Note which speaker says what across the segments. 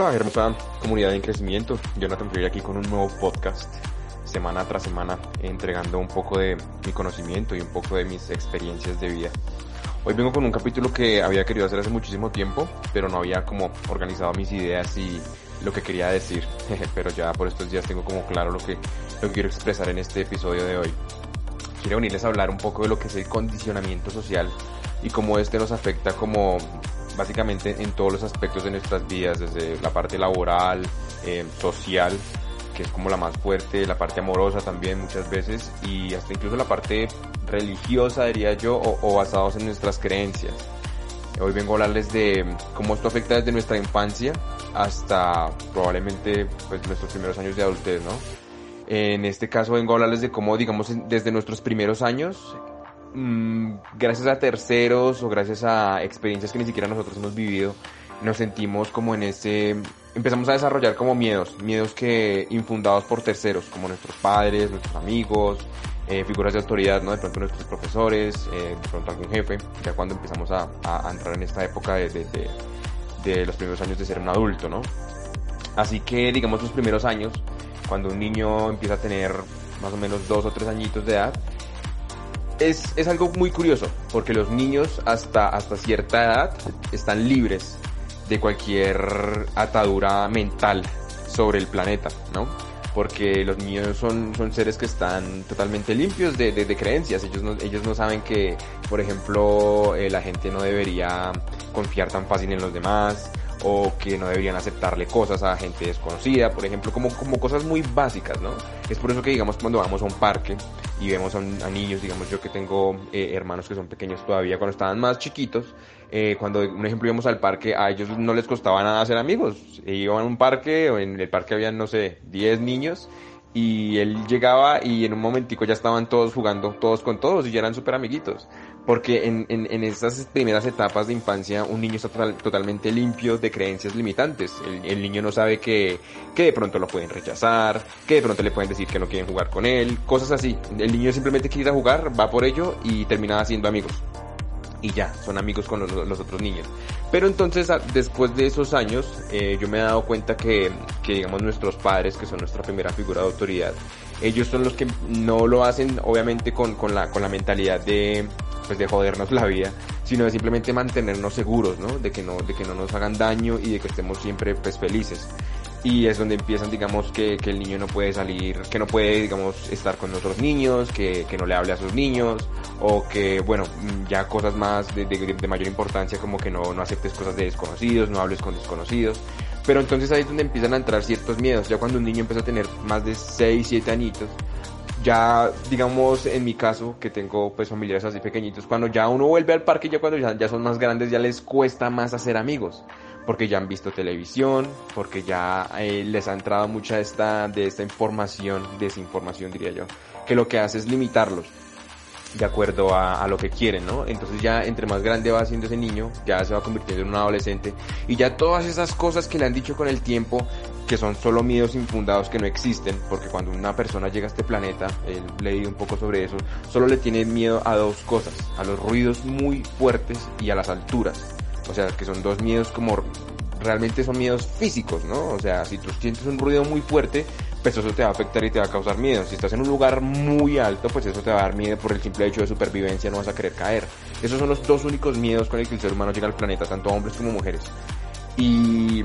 Speaker 1: Hola, hermosa comunidad en crecimiento. Jonathan Freire aquí con un nuevo podcast, semana tras semana, entregando un poco de mi conocimiento y un poco de mis experiencias de vida. Hoy vengo con un capítulo que había querido hacer hace muchísimo tiempo, pero no había como organizado mis ideas y lo que quería decir. pero ya por estos días tengo como claro lo que, lo que quiero expresar en este episodio de hoy. Quiero venirles a hablar un poco de lo que es el condicionamiento social y cómo este nos afecta como básicamente en todos los aspectos de nuestras vidas, desde la parte laboral, eh, social, que es como la más fuerte, la parte amorosa también muchas veces, y hasta incluso la parte religiosa, diría yo, o, o basados en nuestras creencias. Hoy vengo a hablarles de cómo esto afecta desde nuestra infancia hasta probablemente pues, nuestros primeros años de adultez, ¿no? En este caso vengo a hablarles de cómo, digamos, desde nuestros primeros años Mm, gracias a terceros o gracias a experiencias que ni siquiera nosotros hemos vivido, nos sentimos como en ese, empezamos a desarrollar como miedos, miedos que infundados por terceros, como nuestros padres, nuestros amigos, eh, figuras de autoridad, ¿no? De pronto nuestros profesores, eh, de pronto algún jefe, ya cuando empezamos a, a entrar en esta época de, de, de, de los primeros años de ser un adulto, ¿no? Así que, digamos, los primeros años, cuando un niño empieza a tener más o menos dos o tres añitos de edad, es, es algo muy curioso, porque los niños hasta, hasta cierta edad están libres de cualquier atadura mental sobre el planeta, ¿no? Porque los niños son, son seres que están totalmente limpios de, de, creencias. Ellos no, ellos no saben que, por ejemplo, eh, la gente no debería confiar tan fácil en los demás, o que no deberían aceptarle cosas a gente desconocida, por ejemplo, como, como cosas muy básicas, ¿no? Es por eso que, digamos, cuando vamos a un parque y vemos a, niños, digamos, yo que tengo eh, hermanos que son pequeños todavía, cuando estaban más chiquitos, eh, cuando, un ejemplo, íbamos al parque, a ellos no les costaba nada hacer amigos. E iban a un parque, o en el parque habían, no sé, 10 niños, y él llegaba y en un momentico ya estaban todos jugando, todos con todos, y ya eran súper amiguitos. Porque en, en, esas primeras etapas de infancia un niño está total, totalmente limpio de creencias limitantes. El, niño no sabe que, que de pronto lo pueden rechazar, que de pronto le pueden decir que no quieren jugar con él, cosas así. El niño simplemente quiere ir a jugar, va por ello y termina haciendo amigos. Y ya, son amigos con los, los otros niños. Pero entonces, después de esos años, eh, yo me he dado cuenta que, que, digamos, nuestros padres, que son nuestra primera figura de autoridad, ellos son los que no lo hacen, obviamente, con, con, la, con la mentalidad de, pues de jodernos la vida, sino de simplemente mantenernos seguros, ¿no? De que no, de que no nos hagan daño y de que estemos siempre pues felices. Y es donde empiezan, digamos, que, que el niño no puede salir, que no puede, digamos, estar con otros niños, que, que no le hable a sus niños, o que, bueno, ya cosas más de, de, de mayor importancia como que no, no aceptes cosas de desconocidos, no hables con desconocidos. Pero entonces ahí es donde empiezan a entrar ciertos miedos. Ya cuando un niño empieza a tener más de 6, 7 añitos, ya digamos en mi caso que tengo pues familiares así pequeñitos cuando ya uno vuelve al parque ya cuando ya, ya, son más grandes ya les cuesta más hacer amigos porque ya han visto televisión porque ya eh, les ha entrado mucha esta de esta información desinformación diría yo que lo que hace es limitarlos de acuerdo a, lo que quieren, ¿no? Entonces ya entre más grande va siendo ese niño, ya se va convirtiendo en un adolescente y ya todas esas cosas que le han dicho con el tiempo, que son solo miedos infundados que no existen, porque cuando una persona llega a este planeta, he leído un poco sobre eso, solo le tiene miedo a dos cosas, a los ruidos muy fuertes y a las alturas. O sea, que son dos miedos como realmente son miedos físicos, ¿no? O sea, si tú sientes un ruido muy fuerte, pues eso te va a afectar y te va a causar miedo. Si estás en un lugar muy alto, pues eso te va a dar miedo por el simple hecho de supervivencia, no vas a querer caer. Esos son los dos únicos miedos con el que el ser humano llega al planeta, tanto hombres como mujeres. Y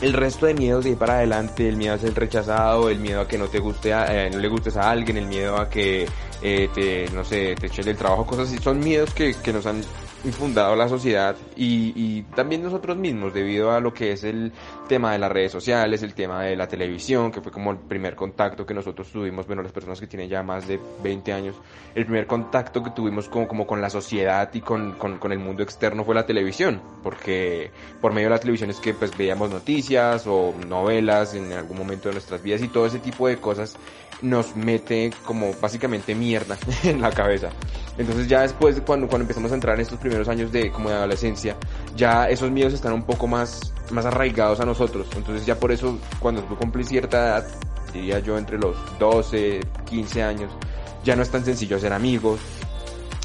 Speaker 1: el resto de miedos de ir para adelante, el miedo a ser rechazado, el miedo a que no te guste, a, eh, no le gustes a alguien, el miedo a que eh, te, no sé, te echen del trabajo, cosas así, son miedos que, que nos han infundado la sociedad y, y, también nosotros mismos debido a lo que es el tema de las redes sociales, el tema de la televisión, que fue como el primer contacto que nosotros tuvimos, bueno, las personas que tienen ya más de 20 años, el primer contacto que tuvimos como, como con la sociedad y con, con, con el mundo externo fue la televisión, porque por medio de la televisión es que pues veíamos noticias o novelas en algún momento de nuestras vidas y todo ese tipo de cosas nos mete como básicamente mierda en la cabeza. Entonces ya después cuando, cuando empezamos a entrar en estos primeros años de como de adolescencia, ya esos miedos están un poco más, más arraigados a nosotros. Entonces ya por eso cuando tú cumplís cierta edad, diría yo entre los 12, 15 años, ya no es tan sencillo hacer amigos.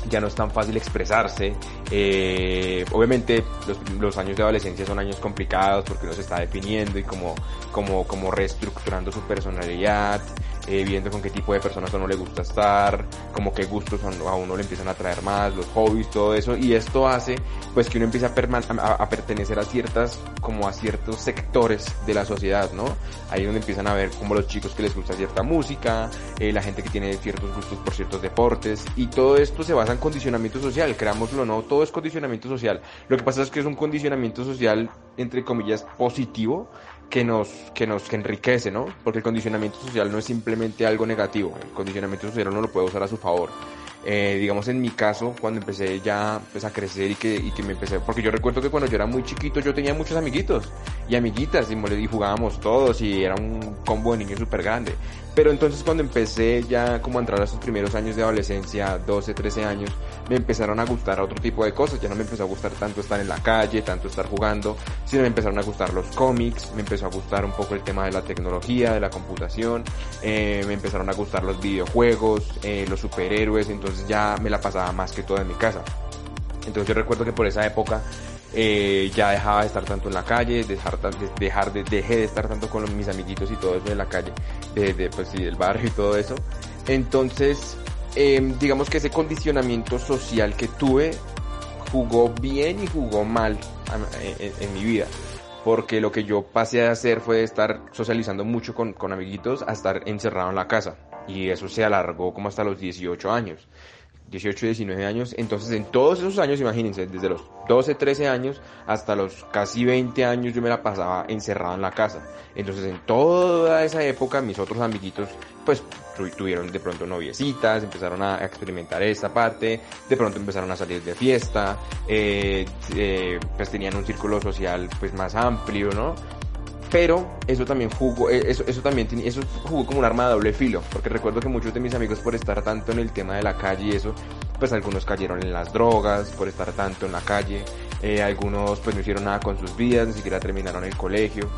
Speaker 1: ya no es tan fácil expresarse. Eh, obviamente los, los, años de adolescencia son años complicados porque uno se está definiendo y como, como, como reestructurando su personalidad, eh, viendo con qué tipo de personas a uno le gusta estar, como qué gustos a uno le empiezan a traer más, los hobbies, todo eso. Y esto hace pues que uno empiece a, a, pertenecer a ciertas, como a ciertos sectores de la sociedad, ¿no? Ahí donde empiezan a ver como los chicos que les gusta cierta música, eh, la gente que tiene ciertos gustos por ciertos deportes y todo esto se basa en condicionamiento social, creámoslo o no, todo es condicionamiento social. Lo que pasa es que es un condicionamiento social, entre comillas, positivo, que nos, que nos que enriquece, ¿no? Porque el condicionamiento social no es simplemente algo negativo, el condicionamiento social uno lo puede usar a su favor. Eh, digamos en mi caso, cuando empecé ya pues, a crecer y que, y que me empecé, porque yo recuerdo que cuando yo era muy chiquito yo tenía muchos amiguitos y amiguitas y, y jugábamos todos y era un combo de niños súper grande. Pero entonces cuando empecé ya como a entrar a esos primeros años de adolescencia, 12, 13 años, me empezaron a gustar otro tipo de cosas. Ya no me empezó a gustar tanto estar en la calle, tanto estar jugando, sino me empezaron a gustar los cómics, me empezó a gustar un poco el tema de la tecnología, de la computación, eh, me empezaron a gustar los videojuegos, eh, los superhéroes, entonces ya me la pasaba más que todo en mi casa. Entonces yo recuerdo que por esa época eh, ya dejaba de estar tanto en la calle, dejar, dejar de, dejé de estar tanto con mis amiguitos y todo eso de la calle, de, pues sí, del barrio y todo eso. Entonces, eh, digamos que ese condicionamiento social que tuve jugó bien y jugó mal en, mi vida. Porque lo que yo pasé a hacer fue estar socializando mucho con, con amiguitos a estar encerrado en la casa. Y eso se alargó como hasta los 18 años. 18, 19 años. Entonces, en todos esos años, imagínense, desde los 12, 13 años hasta los casi 20 años, yo me la pasaba encerrado en la casa. Entonces, en toda esa época, mis otros amiguitos, pues, tuvieron de pronto noviecitas, empezaron a experimentar esta parte, de pronto empezaron a salir de fiesta, eh, eh, pues tenían un círculo social, pues, más amplio, ¿no? Pero eso también jugó, eh, eso, eso también eso jugó como un arma de doble filo, porque recuerdo que muchos de mis amigos por estar tanto en el tema de la calle y eso, pues algunos cayeron en las drogas, por estar tanto en la calle, eh, algunos pues no hicieron nada con sus vidas, ni siquiera terminaron el colegio,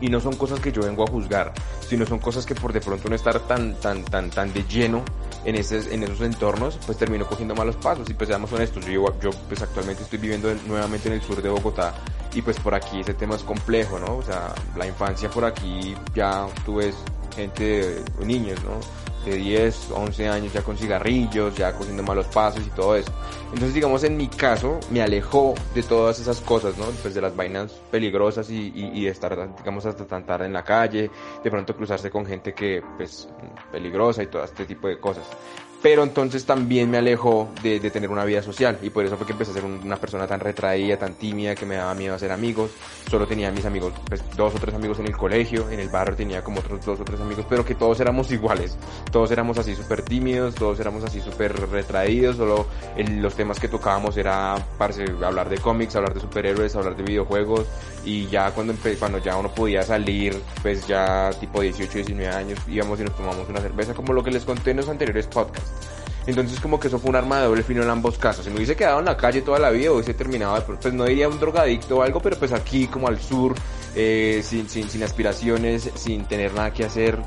Speaker 1: y no son cosas que yo vengo a juzgar, sino son cosas que por de pronto no estar tan, tan, tan, tan de lleno en, ese, en esos entornos, pues termino cogiendo malos pasos. Y pues seamos honestos, yo, yo pues actualmente estoy viviendo nuevamente en el sur de Bogotá y pues por aquí ese tema es complejo, ¿no? O sea, la infancia por aquí ya tú ves gente, niños, ¿no? De 10, 11 años ya con cigarrillos, ya cogiendo malos pasos y todo eso. Entonces, digamos, en mi caso, me alejó de todas esas cosas, ¿no? Pues de las vainas peligrosas y, y, de estar, digamos, hasta tan tarde en la calle, de pronto cruzarse con gente que, pues, peligrosa y todo este tipo de cosas pero entonces también me alejó de, tener una vida social y por eso fue que empecé a ser una persona tan retraída, tan tímida, que me daba miedo hacer amigos. Solo tenía mis amigos, pues dos o tres amigos en el colegio, en el barrio tenía como otros dos o tres amigos, pero que todos éramos iguales. Todos éramos así súper tímidos, todos éramos así súper retraídos, solo en los temas que tocábamos era parce, hablar de cómics, hablar de superhéroes, hablar de videojuegos y ya cuando, cuando ya uno podía salir, pues ya tipo 18, 19 años íbamos y nos tomamos una cerveza, como lo que les conté en los anteriores podcasts. Entonces como que eso fue un arma de doble fino en ambos casos. Si me hubiese quedado en la calle toda la vida, hubiese terminado, pues no diría un drogadicto o algo, pero pues aquí como al sur, eh, sin, sin, sin aspiraciones, sin tener nada que hacer.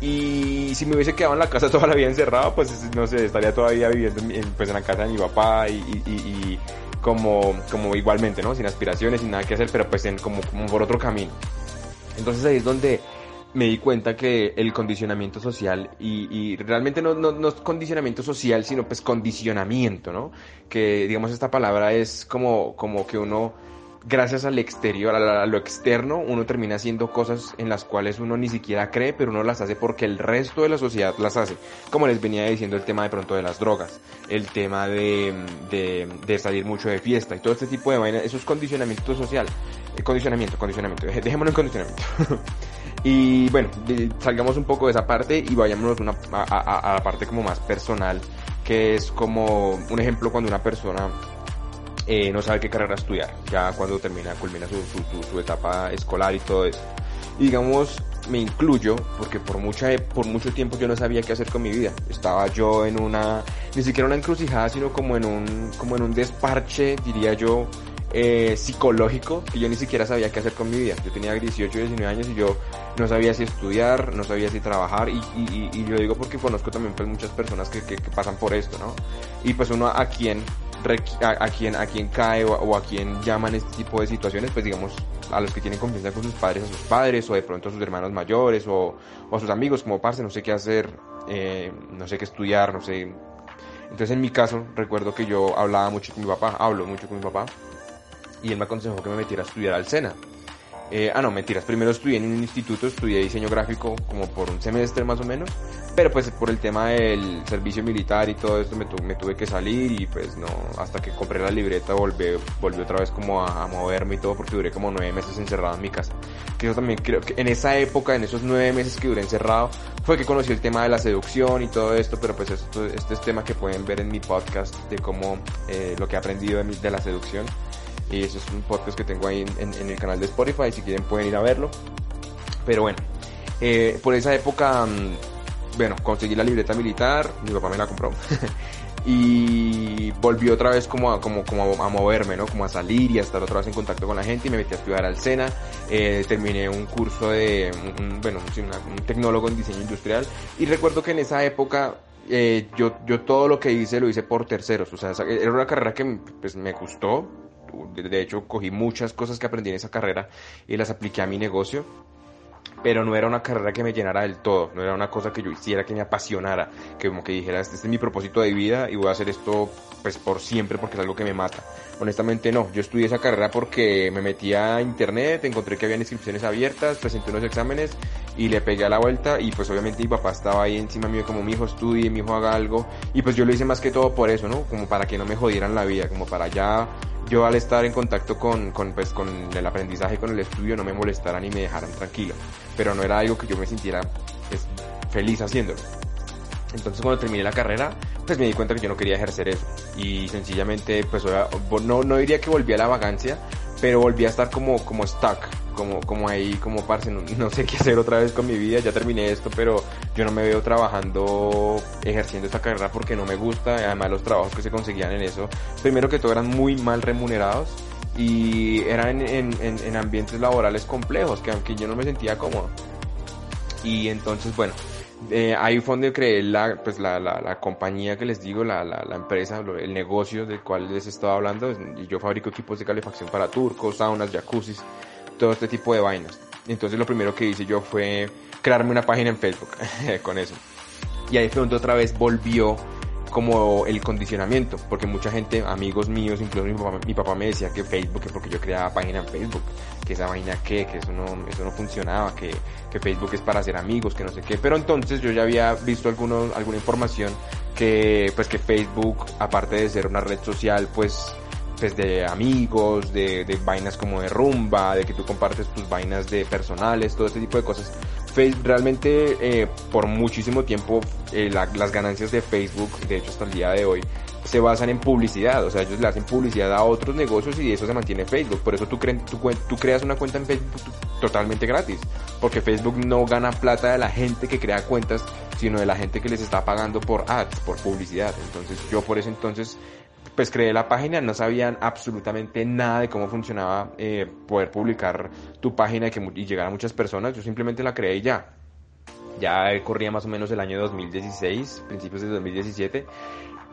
Speaker 1: Y si me hubiese quedado en la casa toda la vida encerrado, pues no sé, estaría todavía viviendo en, pues, en la casa de mi papá y, como, como igualmente, ¿no? Sin aspiraciones, sin nada que hacer, pero pues en, como por otro camino. Entonces ahí es donde me di cuenta que el condicionamiento social, y, y realmente no, no, no, es condicionamiento social, sino pues condicionamiento, ¿no? Que digamos esta palabra es como, como que uno, gracias al exterior, a, lo externo, uno termina haciendo cosas en las cuales uno ni siquiera cree, pero uno las hace porque el resto de la sociedad las hace. Como les venía diciendo el tema de pronto de las drogas, el tema de, de, salir mucho de fiesta y todo este tipo de vainas, eso es condicionamiento social. Eh, condicionamiento, condicionamiento, dejémoslo en condicionamiento. Y bueno, salgamos un poco de esa parte y vayámonos una, a, la parte como más personal, que es como un ejemplo cuando una persona eh, no sabe qué carrera estudiar, ya cuando termina, culmina su, su, etapa escolar y todo eso. Y digamos, me incluyo porque por mucha por mucho tiempo yo no sabía qué hacer con mi vida. Estaba yo en una ni siquiera una encrucijada, sino como en un como en un desparche, diría yo, eh, psicológico que yo ni siquiera sabía qué hacer con mi vida. Yo tenía 18, 19 años y yo no sabía si estudiar, no sabía si trabajar y, y, y yo digo porque conozco también pues muchas personas que, que, que pasan por esto, ¿no? Y pues uno a quien a, a, quien a quien cae o, o, a quien llaman este tipo de situaciones, pues digamos a los que tienen confianza con sus padres, a sus padres o de pronto a sus hermanos mayores o, o a sus amigos como parce, no sé qué hacer, eh, no sé qué estudiar, no sé. Entonces en mi caso recuerdo que yo hablaba mucho con mi papá, hablo mucho con mi papá y él me aconsejó que me metiera a estudiar al SENA. Eh, ah, no, mentiras. Primero estudié en un instituto, estudié diseño gráfico como por un semestre más o menos. Pero pues por el tema del servicio militar y todo esto me, tu me tuve que salir y pues no, hasta que compré la libreta volví, volví otra vez como a, a, moverme y todo porque duré como nueve meses encerrado en mi casa. Que eso también creo que en esa época, en esos nueve meses que duré encerrado, fue que conocí el tema de la seducción y todo esto, pero pues esto, este es tema que pueden ver en mi podcast de cómo eh, lo que he aprendido de, mi, de la seducción. Y eso es un podcast que tengo ahí en, en, en, el canal de Spotify, si quieren pueden ir a verlo. Pero bueno, eh, por esa época, bueno, conseguí la libreta militar, mi papá me la compró. y volví otra vez como a, como, como a moverme, ¿no? Como a salir y a estar otra vez en contacto con la gente y me metí a estudiar al SENA. Eh, terminé un curso de, un, bueno, un tecnólogo en diseño industrial y recuerdo que en esa época eh, yo, yo todo lo que hice lo hice por terceros, o sea, era una carrera que pues, me gustó, de hecho cogí muchas cosas que aprendí en esa carrera y las apliqué a mi negocio pero no era una carrera que me llenara del todo, no era una cosa que yo hiciera que me apasionara, que como que dijera, este es mi propósito de vida y voy a hacer esto pues por siempre porque es algo que me mata. Honestamente no, yo estudié esa carrera porque me metí a internet, encontré que había inscripciones abiertas, presenté unos exámenes y le pegué a la vuelta y pues obviamente mi papá estaba ahí encima mío como mi hijo estudie, mi hijo haga algo y pues yo lo hice más que todo por eso, ¿no? Como para que no me jodieran la vida, como para ya yo al estar en contacto con, con, pues, con el aprendizaje, con el estudio, no me molestaran y me dejaran tranquilo. Pero no era algo que yo me sintiera pues, feliz haciéndolo. Entonces cuando terminé la carrera, pues me di cuenta que yo no quería ejercer eso. Y sencillamente, pues no, no diría que volví a la vagancia, pero volví a estar como, como stuck, como, como ahí, como parce, no, no, sé qué hacer otra vez con mi vida, ya terminé esto, pero yo no me veo trabajando, ejerciendo esta carrera porque no me gusta, además los trabajos que se conseguían en eso, primero que todo eran muy mal remunerados y eran en, en, en ambientes laborales complejos, que aunque yo no me sentía cómodo. Y entonces, bueno, eh, ahí fue donde creé la, pues la, la, la, compañía que les digo, la, la, la empresa, el negocio del cual les estaba hablando. Yo fabrico equipos de calefacción para turcos, saunas, jacuzzis, todo este tipo de vainas. Entonces lo primero que hice yo fue crearme una página en Facebook con eso. Y ahí fue donde otra vez volvió como el condicionamiento, porque mucha gente, amigos míos, incluso mi papá, mi papá me decía que Facebook, que porque yo creaba página en Facebook, que esa vaina que, que eso no, eso no funcionaba, que, que Facebook es para hacer amigos, que no sé qué, pero entonces yo ya había visto algunos, alguna información que, pues que Facebook, aparte de ser una red social, pues pues de amigos, de, de vainas como de rumba, de que tú compartes tus vainas de personales, todo este tipo de cosas, realmente eh, por muchísimo tiempo eh, la, las ganancias de Facebook, de hecho hasta el día de hoy, se basan en publicidad, o sea, ellos le hacen publicidad a otros negocios y eso se mantiene Facebook. Por eso tú, cre tú, tú creas una cuenta en Facebook totalmente gratis, porque Facebook no gana plata de la gente que crea cuentas, sino de la gente que les está pagando por ads, por publicidad. Entonces yo por eso entonces pues creé la página, no sabían absolutamente nada de cómo funcionaba eh, poder publicar tu página y, que, y llegar a muchas personas, yo simplemente la creé y ya. Ya corría más o menos el año 2016, principios de 2017,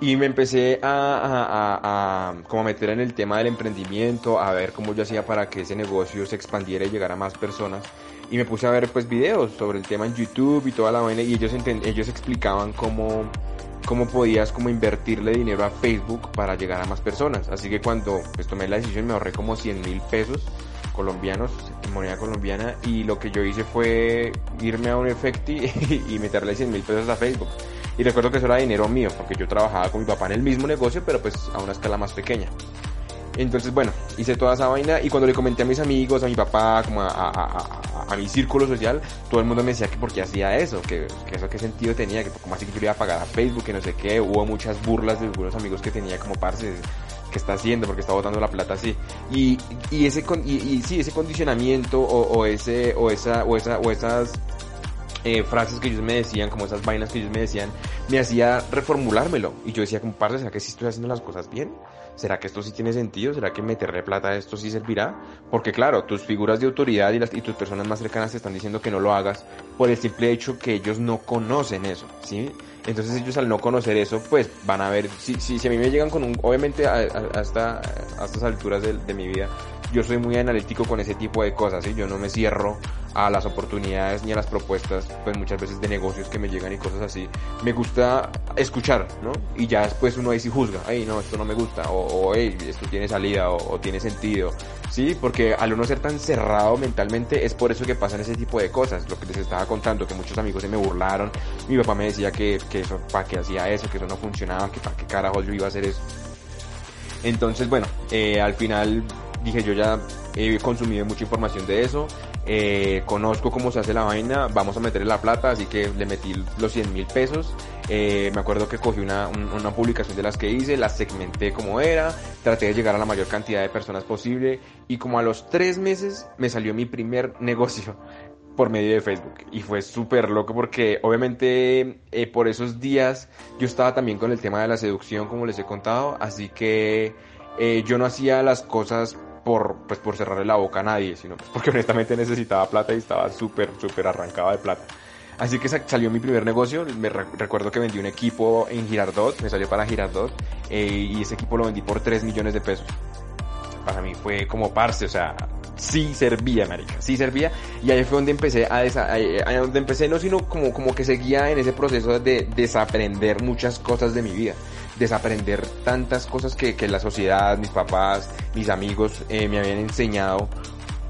Speaker 1: y me empecé a, como meter en el tema del emprendimiento, a ver cómo yo hacía para que ese negocio se expandiera y llegara a más personas. Y me puse a ver pues videos sobre el tema en YouTube y toda la vaina y ellos, ellos explicaban cómo, cómo podías como invertirle dinero a Facebook para llegar a más personas. Así que cuando pues tomé la decisión me ahorré como 100 mil pesos colombianos moneda colombiana y lo que yo hice fue irme a un efecti y meterle 100 mil pesos a Facebook. Y recuerdo que eso era dinero mío, porque yo trabajaba con mi papá en el mismo negocio, pero pues a una escala más pequeña. Entonces, bueno, hice toda esa vaina y cuando le comenté a mis amigos, a mi papá, como a, a, a, mi círculo social, todo el mundo me decía que por qué hacía eso, que, que, eso qué sentido tenía, que como así que yo le iba a pagar a Facebook, que no sé qué, hubo muchas burlas de algunos amigos que tenía como parce, que está haciendo, porque está botando la plata así. Y, y ese, y, y sí, ese condicionamiento o, o ese, o esa, o esa, o esas eh, frases que ellos me decían, como esas vainas que ellos me decían, me hacía reformulármelo. Y yo decía, como parce, ¿será que sí estoy haciendo las cosas bien? ¿Será que esto sí tiene sentido? ¿Será que meterle plata a esto sí servirá? Porque claro, tus figuras de autoridad y, las, y tus personas más cercanas te están diciendo que no lo hagas por el simple hecho que ellos no conocen eso, ¿sí? Entonces ellos al no conocer eso, pues van a ver, si, si, si a mí me llegan con un, obviamente a, hasta a estas alturas de, de mi vida, yo soy muy analítico con ese tipo de cosas, ¿sí? Yo no me cierro a las oportunidades ni a las propuestas, pues muchas veces de negocios que me llegan y cosas así. Me gusta escuchar, ¿no? Y ya después uno ahí sí juzga, ay, no, esto no me gusta, o, o hey, esto tiene salida, o, tiene sentido, ¿sí? Porque al uno ser tan cerrado mentalmente, es por eso que pasan ese tipo de cosas, lo que les estaba contando, que muchos amigos se me burlaron, mi papá me decía que, que eso, para qué hacía eso, que eso no funcionaba, que para qué carajos yo iba a hacer eso. Entonces, bueno, eh, al final dije yo ya he consumido mucha información de eso, eh, conozco cómo se hace la vaina, vamos a meterle la plata, así que le metí los 100 mil pesos. Eh, me acuerdo que cogí una, una publicación de las que hice, las segmenté como era, traté de llegar a la mayor cantidad de personas posible y como a los tres meses me salió mi primer negocio por medio de Facebook y fue súper loco porque obviamente eh, por esos días yo estaba también con el tema de la seducción como les he contado así que yo no hacía las cosas por, pues, por cerrarle la boca a nadie, sino pues, porque honestamente necesitaba plata y estaba súper, súper arrancado de plata. Así que salió mi primer negocio, me recuerdo que vendí un equipo en Girardot, me salió para Girardot, eh, y ese equipo lo vendí por 3 millones de pesos. Para mí fue como parce, o sea, sí servía, marica, sí servía, y ahí fue donde empecé a, ahí, donde empecé no sino como, como que seguía en ese proceso de desaprender muchas cosas de mi vida desaprender tantas cosas que, que la sociedad, mis papás, mis amigos eh, me habían enseñado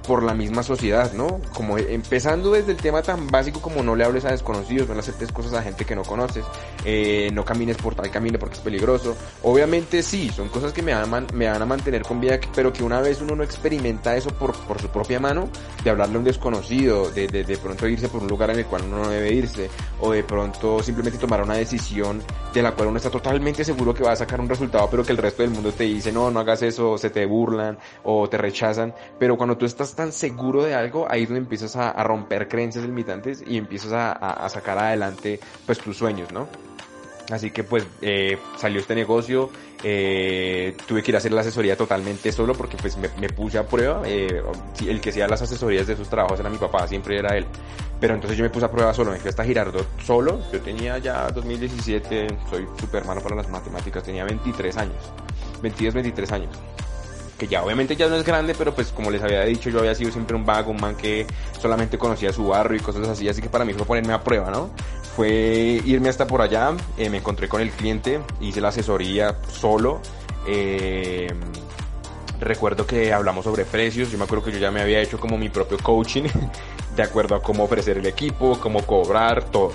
Speaker 1: por la misma sociedad, ¿no? Como empezando desde el tema tan básico como no le hables a desconocidos, no le aceptes cosas a gente que no conoces, eh, no camines por tal camino porque es peligroso. Obviamente sí, son cosas que me van, a me van a mantener con vida, pero que una vez uno no experimenta eso por, por su propia mano, de hablarle a un desconocido, de, de, de pronto irse por un lugar en el cual uno no debe irse, o de pronto simplemente tomar una decisión de la cual uno está totalmente seguro que va a sacar un resultado, pero que el resto del mundo te dice, no, no hagas eso, se te burlan o te rechazan, pero cuando tú estás tan seguro de algo, ahí es donde empiezas a, a romper creencias limitantes y empiezas a, a, a, sacar adelante pues tus sueños, ¿no? Así que pues eh, salió este negocio, eh, tuve que ir a hacer la asesoría totalmente solo porque pues me, me puse a prueba, eh, el que hacía las asesorías de sus trabajos era mi papá, siempre era él, pero entonces yo me puse a prueba solo, me fui hasta Girardot solo, yo tenía ya 2017, soy súper malo para las matemáticas, tenía 23 años, 22, 23 años que ya obviamente ya no es grande, pero pues como les había dicho, yo había sido siempre un vago, un man que solamente conocía su barrio y cosas así, así que para mí fue ponerme a prueba, ¿no? Fue irme hasta por allá, eh, me encontré con el cliente, hice la asesoría solo, eh, recuerdo que hablamos sobre precios, yo me acuerdo que yo ya me había hecho como mi propio coaching, de acuerdo a cómo ofrecer el equipo, cómo cobrar, todo.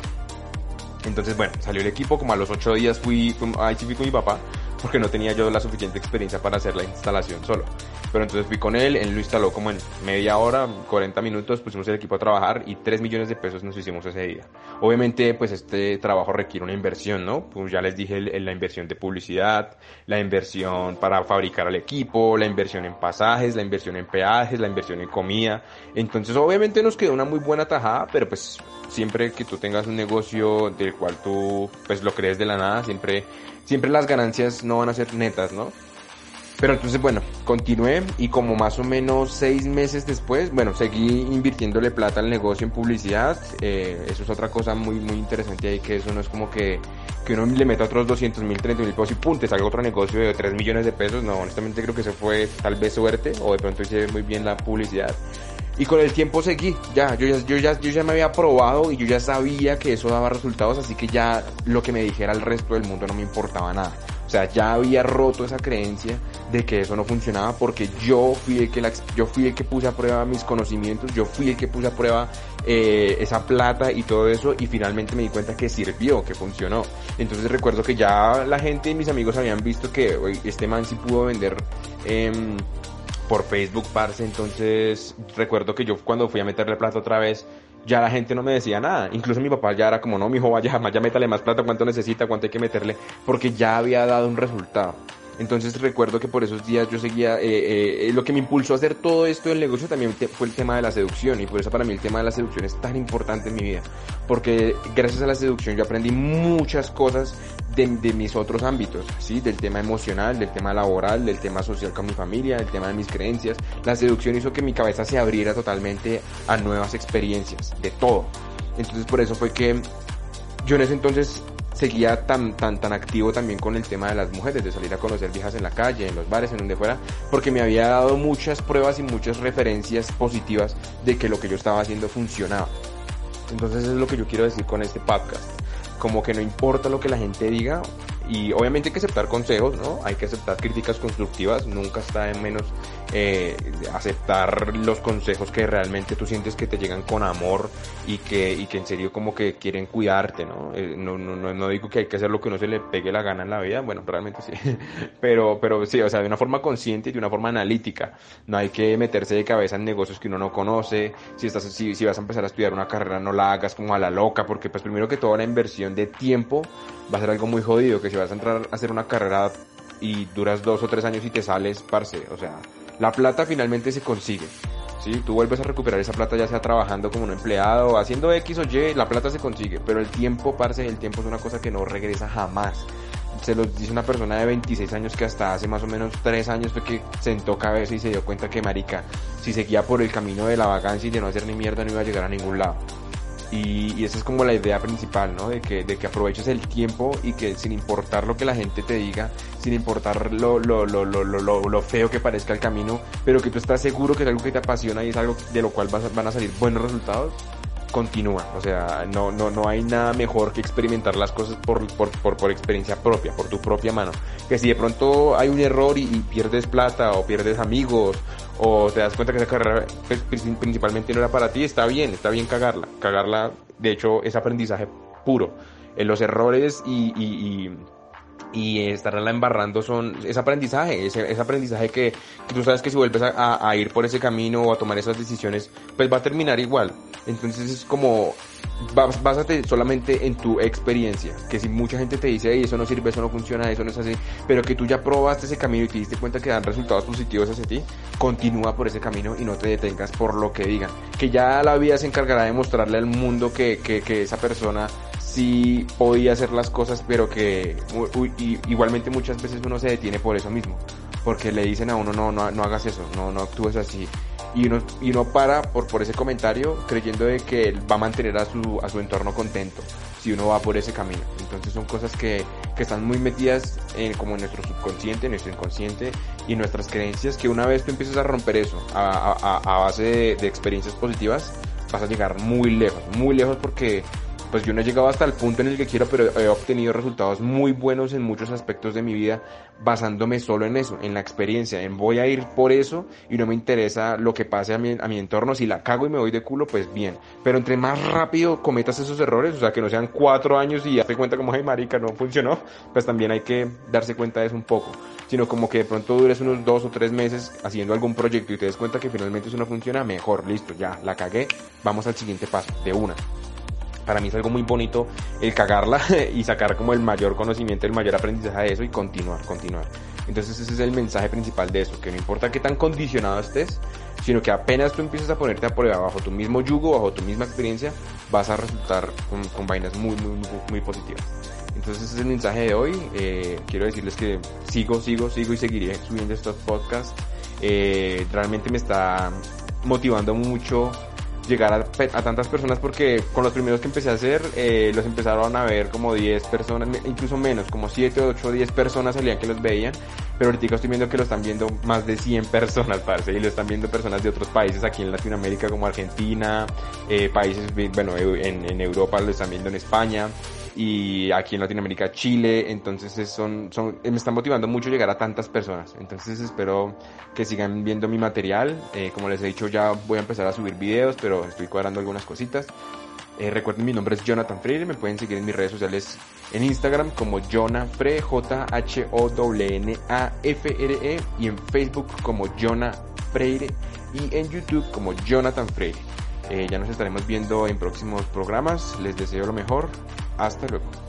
Speaker 1: Entonces, bueno, salió el equipo, como a los ocho días fui, ahí sí fui con mi papá, porque no tenía yo la suficiente experiencia para hacer la instalación solo. Pero entonces fui con él, él lo instaló como en media hora, 40 minutos, pusimos el equipo a trabajar y 3 millones de pesos nos hicimos ese día. Obviamente, pues este trabajo requiere una inversión, ¿no? Pues ya les dije la inversión de publicidad, la inversión para fabricar el equipo, la inversión en pasajes, la inversión en peajes, la inversión en comida. Entonces, obviamente nos quedó una muy buena tajada, pero pues siempre que tú tengas un negocio del cual tú pues lo crees de la nada, siempre siempre las ganancias no van a ser netas, ¿no? Pero entonces, bueno, continué y como más o menos seis meses después, bueno, seguí invirtiéndole plata al negocio en publicidad. Eh, eso es otra cosa muy, muy interesante ahí, que eso no es como que, que uno le meta otros 200 mil, 30 mil pesos y pum, te salga otro negocio de 3 millones de pesos. No, honestamente creo que eso fue tal vez suerte o de pronto hice muy bien la publicidad. Y con el tiempo seguí, ya, yo ya, yo ya, yo ya me había probado y yo ya sabía que eso daba resultados, así que ya lo que me dijera el resto del mundo no me importaba nada. O sea, ya había roto esa creencia de que eso no funcionaba porque yo fui el que la, yo fui el que puse a prueba mis conocimientos, yo fui el que puse a prueba eh, esa plata y todo eso y finalmente me di cuenta que sirvió, que funcionó. Entonces recuerdo que ya la gente y mis amigos habían visto que oye, este man sí pudo vender eh, por Facebook, parce. Entonces recuerdo que yo cuando fui a meterle plata otra vez, ya la gente no me decía nada. Incluso mi papá ya era como, no, mi hijo, vaya, ya métale más plata, cuánto necesita, cuánto hay que meterle, porque ya había dado un resultado. Entonces recuerdo que por esos días yo seguía, eh, eh, lo que me impulsó a hacer todo esto del negocio también fue el tema de la seducción y por eso para mí el tema de la seducción es tan importante en mi vida, porque gracias a la seducción yo aprendí muchas cosas de, de, mis otros ámbitos, ¿sí? Del tema emocional, del tema laboral, del tema social con mi familia, del tema de mis creencias. La seducción hizo que mi cabeza se abriera totalmente a nuevas experiencias, de todo. Entonces por eso fue que yo en ese entonces seguía tan, tan, tan activo también con el tema de las mujeres, de salir a conocer viejas en la calle, en los bares, en donde fuera, porque me había dado muchas pruebas y muchas referencias positivas de que lo que yo estaba haciendo funcionaba. Entonces es lo que yo quiero decir con este podcast. Como que no importa lo que la gente diga, y obviamente hay que aceptar consejos, ¿no? Hay que aceptar críticas constructivas, nunca está en menos eh, aceptar los consejos que realmente tú sientes que te llegan con amor y que, y que en serio como que quieren cuidarte, ¿no? Eh, no, no, no, no digo que hay que hacer lo que uno se le pegue la gana en la vida, bueno, realmente sí, pero, pero sí, o sea, de una forma consciente y de una forma analítica, no hay que meterse de cabeza en negocios que uno no conoce, si estás, si, si vas a empezar a estudiar una carrera no la hagas como a la loca, porque pues primero que todo la inversión de tiempo va a ser algo muy jodido, que si vas a entrar a hacer una carrera y duras dos o tres años y te sales, parce, o sea, la plata finalmente se consigue. ¿sí? Tú vuelves a recuperar esa plata ya sea trabajando como un empleado, haciendo X o Y, la plata se consigue, pero el tiempo, parce, el tiempo es una cosa que no regresa jamás. Se lo dice una persona de 26 años que hasta hace más o menos 3 años fue que sentó cabeza y se dio cuenta que marica, si seguía por el camino de la vagancia y de no hacer ni mierda no iba a llegar a ningún lado. Y, y, esa es como la idea principal, ¿no? De que, de que aproveches el tiempo y que sin importar lo que la gente te diga, sin importar lo, lo, lo, lo, feo que parezca el camino, pero que tú estás seguro que es algo que te apasiona y es algo de lo cual vas, van a salir buenos resultados, continúa. O sea, no, no, no hay nada mejor que experimentar las cosas por, por, por, por experiencia propia, por tu propia mano. Que si de pronto hay un error y, y pierdes plata o pierdes amigos o te das cuenta que esa carrera pues, principalmente no era para ti, está bien, está bien cagarla. Cagarla, de hecho, es aprendizaje puro. En los errores y, y, y y estarla embarrando son es aprendizaje, es, es aprendizaje que, que, tú sabes que si vuelves a, a, ir por ese camino o a tomar esas decisiones, pues va a terminar igual. Entonces es como, básate solamente en tu experiencia, que si mucha gente te dice, eso no sirve, eso no funciona, eso no es así, pero que tú ya probaste ese camino y te diste cuenta que dan resultados positivos hacia ti, continúa por ese camino y no te detengas por lo que digan. Que ya la vida se encargará de mostrarle al mundo que, que, que esa persona sí podía hacer las cosas, pero que igualmente muchas veces uno se detiene por eso mismo, porque le dicen a uno no, no, no hagas eso, no, no actúes así. Y uno, y uno para por, por ese comentario creyendo de que va a mantener a su, a su entorno contento si uno va por ese camino. Entonces son cosas que, que están muy metidas en, como en nuestro subconsciente, en nuestro inconsciente y nuestras creencias que una vez tú empiezas a romper eso a base de, de experiencias positivas, vas a llegar muy lejos, muy lejos porque pues yo no he llegado hasta el punto en el que quiero, pero he obtenido resultados muy buenos en muchos aspectos de mi vida basándome solo en eso, en la experiencia, en voy a ir por eso y no me interesa lo que pase a mi, a mi entorno, si la cago y me voy de culo, pues bien, pero entre más rápido cometas esos errores, o sea, que no sean cuatro años y ya te cuenta como, hey marica, no funcionó, pues también hay que darse cuenta de eso un poco, sino como que de pronto dures unos dos o tres meses haciendo algún proyecto y te des cuenta que finalmente eso no funciona, mejor, listo, ya, la cagué, vamos al siguiente paso, de una para mí es algo muy bonito el cagarla y sacar como el mayor conocimiento, el mayor aprendizaje de eso y continuar, continuar. Entonces ese es el mensaje principal de eso, que no importa qué tan condicionado estés, sino que apenas tú empiezas a ponerte a prueba bajo tu mismo yugo, bajo tu misma experiencia, vas a resultar con, vainas muy, muy, muy, muy positivas. Entonces ese es el mensaje de hoy. Eh, quiero decirles que sigo, sigo, sigo y seguiré subiendo estos podcasts. Eh, realmente me está motivando mucho llegar a, a, tantas personas porque con los primeros que empecé a hacer eh, los empezaron a ver como 10 personas, incluso menos, como 7, 8, 10 personas salían que los veían, pero ahorita estoy viendo que lo están viendo más de 100 personas, parce, y lo están viendo personas de otros países aquí en Latinoamérica como Argentina, eh, países, bueno, en, en Europa lo están viendo en España, y aquí en Latinoamérica Chile, entonces son, son, me están motivando mucho llegar a tantas personas, entonces espero que sigan viendo mi material, eh, como les he dicho ya voy a empezar a subir videos, pero estoy cuadrando algunas cositas. Eh, recuerden, mi nombre es Jonathan Freire, me pueden seguir en mis redes sociales en Instagram como Jonafre, J-H-O-N-A-F-R-E, y en Facebook como Jonah Freire, y en YouTube como Jonathan Freire. Eh, ya nos estaremos viendo en próximos programas, les deseo lo mejor, hasta luego.